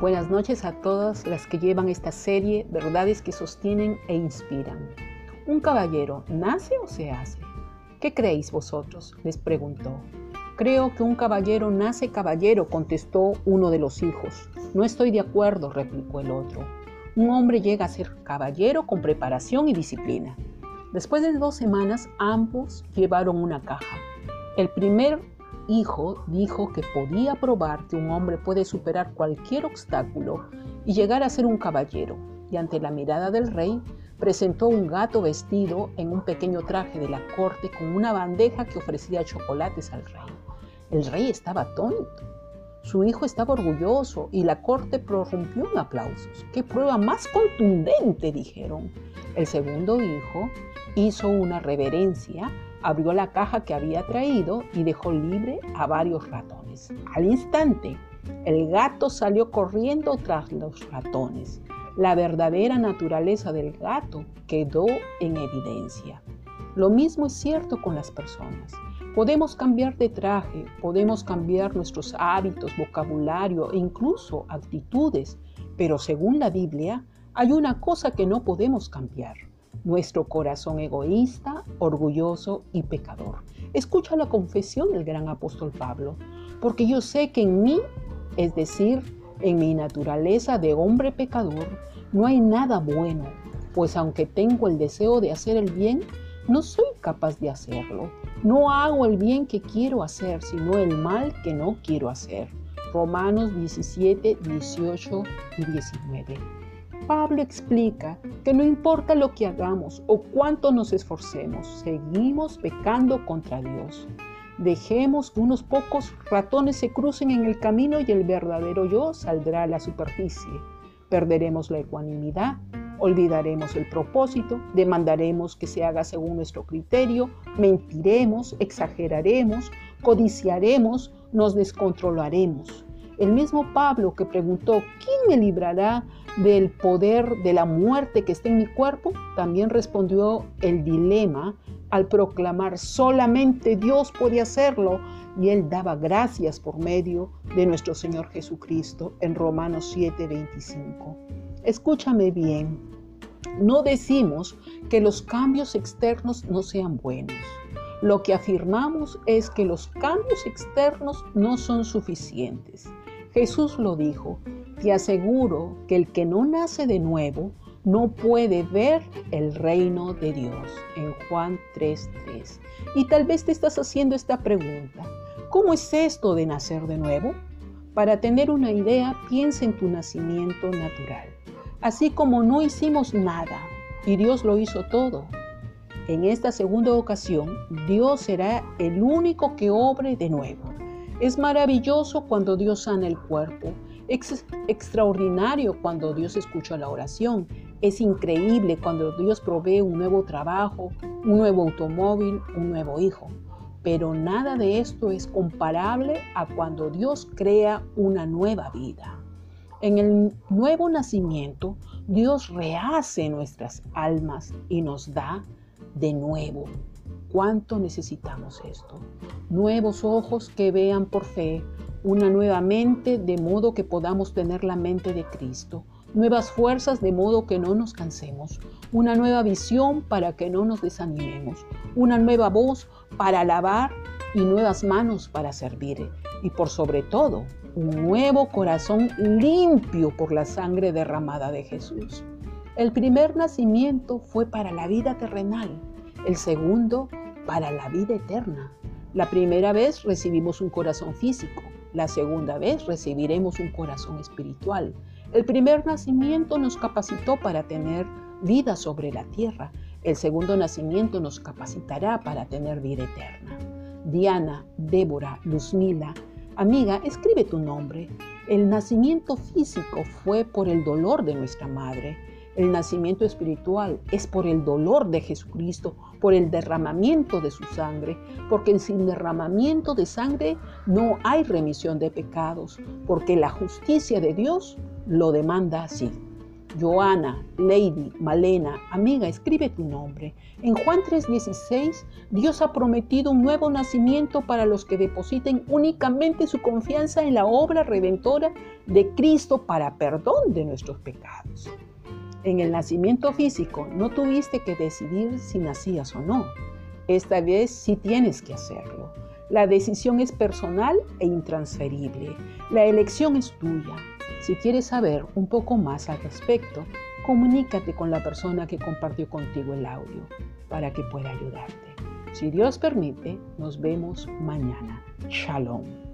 Buenas noches a todas las que llevan esta serie Verdades que sostienen e inspiran. ¿Un caballero nace o se hace? ¿Qué creéis vosotros? les preguntó. Creo que un caballero nace caballero, contestó uno de los hijos. No estoy de acuerdo, replicó el otro. Un hombre llega a ser caballero con preparación y disciplina. Después de dos semanas, ambos llevaron una caja. El primer hijo dijo que podía probar que un hombre puede superar cualquier obstáculo y llegar a ser un caballero, y ante la mirada del rey presentó un gato vestido en un pequeño traje de la corte con una bandeja que ofrecía chocolates al rey. El rey estaba atónito. Su hijo estaba orgulloso y la corte prorrumpió en aplausos. ¡Qué prueba más contundente! dijeron. El segundo hijo hizo una reverencia abrió la caja que había traído y dejó libre a varios ratones. Al instante, el gato salió corriendo tras los ratones. La verdadera naturaleza del gato quedó en evidencia. Lo mismo es cierto con las personas. Podemos cambiar de traje, podemos cambiar nuestros hábitos, vocabulario e incluso actitudes, pero según la Biblia hay una cosa que no podemos cambiar nuestro corazón egoísta, orgulloso y pecador. Escucha la confesión del gran apóstol Pablo, porque yo sé que en mí, es decir, en mi naturaleza de hombre pecador, no hay nada bueno, pues aunque tengo el deseo de hacer el bien, no soy capaz de hacerlo. No hago el bien que quiero hacer, sino el mal que no quiero hacer. Romanos 17, 18 y 19. Pablo explica que no importa lo que hagamos o cuánto nos esforcemos, seguimos pecando contra Dios. Dejemos que unos pocos ratones se crucen en el camino y el verdadero yo saldrá a la superficie. Perderemos la ecuanimidad, olvidaremos el propósito, demandaremos que se haga según nuestro criterio, mentiremos, exageraremos, codiciaremos, nos descontrolaremos. El mismo Pablo que preguntó, ¿quién me librará del poder de la muerte que está en mi cuerpo? También respondió el dilema al proclamar, solamente Dios puede hacerlo. Y él daba gracias por medio de nuestro Señor Jesucristo en Romanos 7:25. Escúchame bien, no decimos que los cambios externos no sean buenos. Lo que afirmamos es que los cambios externos no son suficientes. Jesús lo dijo, te aseguro que el que no nace de nuevo no puede ver el reino de Dios. En Juan 3:3. Y tal vez te estás haciendo esta pregunta. ¿Cómo es esto de nacer de nuevo? Para tener una idea, piensa en tu nacimiento natural. Así como no hicimos nada y Dios lo hizo todo. En esta segunda ocasión, Dios será el único que obre de nuevo. Es maravilloso cuando Dios sana el cuerpo. Es extraordinario cuando Dios escucha la oración. Es increíble cuando Dios provee un nuevo trabajo, un nuevo automóvil, un nuevo hijo. Pero nada de esto es comparable a cuando Dios crea una nueva vida. En el nuevo nacimiento, Dios rehace nuestras almas y nos da de nuevo ¿Cuánto necesitamos esto? Nuevos ojos que vean por fe, una nueva mente de modo que podamos tener la mente de Cristo, nuevas fuerzas de modo que no nos cansemos, una nueva visión para que no nos desanimemos, una nueva voz para alabar y nuevas manos para servir. Y por sobre todo un nuevo corazón limpio por la sangre derramada de Jesús. El primer nacimiento fue para la vida terrenal, el segundo para la vida eterna. La primera vez recibimos un corazón físico, la segunda vez recibiremos un corazón espiritual. El primer nacimiento nos capacitó para tener vida sobre la tierra. El segundo nacimiento nos capacitará para tener vida eterna. Diana, Débora, Luzmila, amiga, escribe tu nombre. El nacimiento físico fue por el dolor de nuestra madre. El nacimiento espiritual es por el dolor de Jesucristo, por el derramamiento de su sangre, porque sin derramamiento de sangre no hay remisión de pecados, porque la justicia de Dios lo demanda así. Joana, Lady, Malena, amiga, escribe tu nombre. En Juan 3:16, Dios ha prometido un nuevo nacimiento para los que depositen únicamente su confianza en la obra redentora de Cristo para perdón de nuestros pecados. En el nacimiento físico no tuviste que decidir si nacías o no. Esta vez sí tienes que hacerlo. La decisión es personal e intransferible. La elección es tuya. Si quieres saber un poco más al respecto, comunícate con la persona que compartió contigo el audio para que pueda ayudarte. Si Dios permite, nos vemos mañana. Shalom.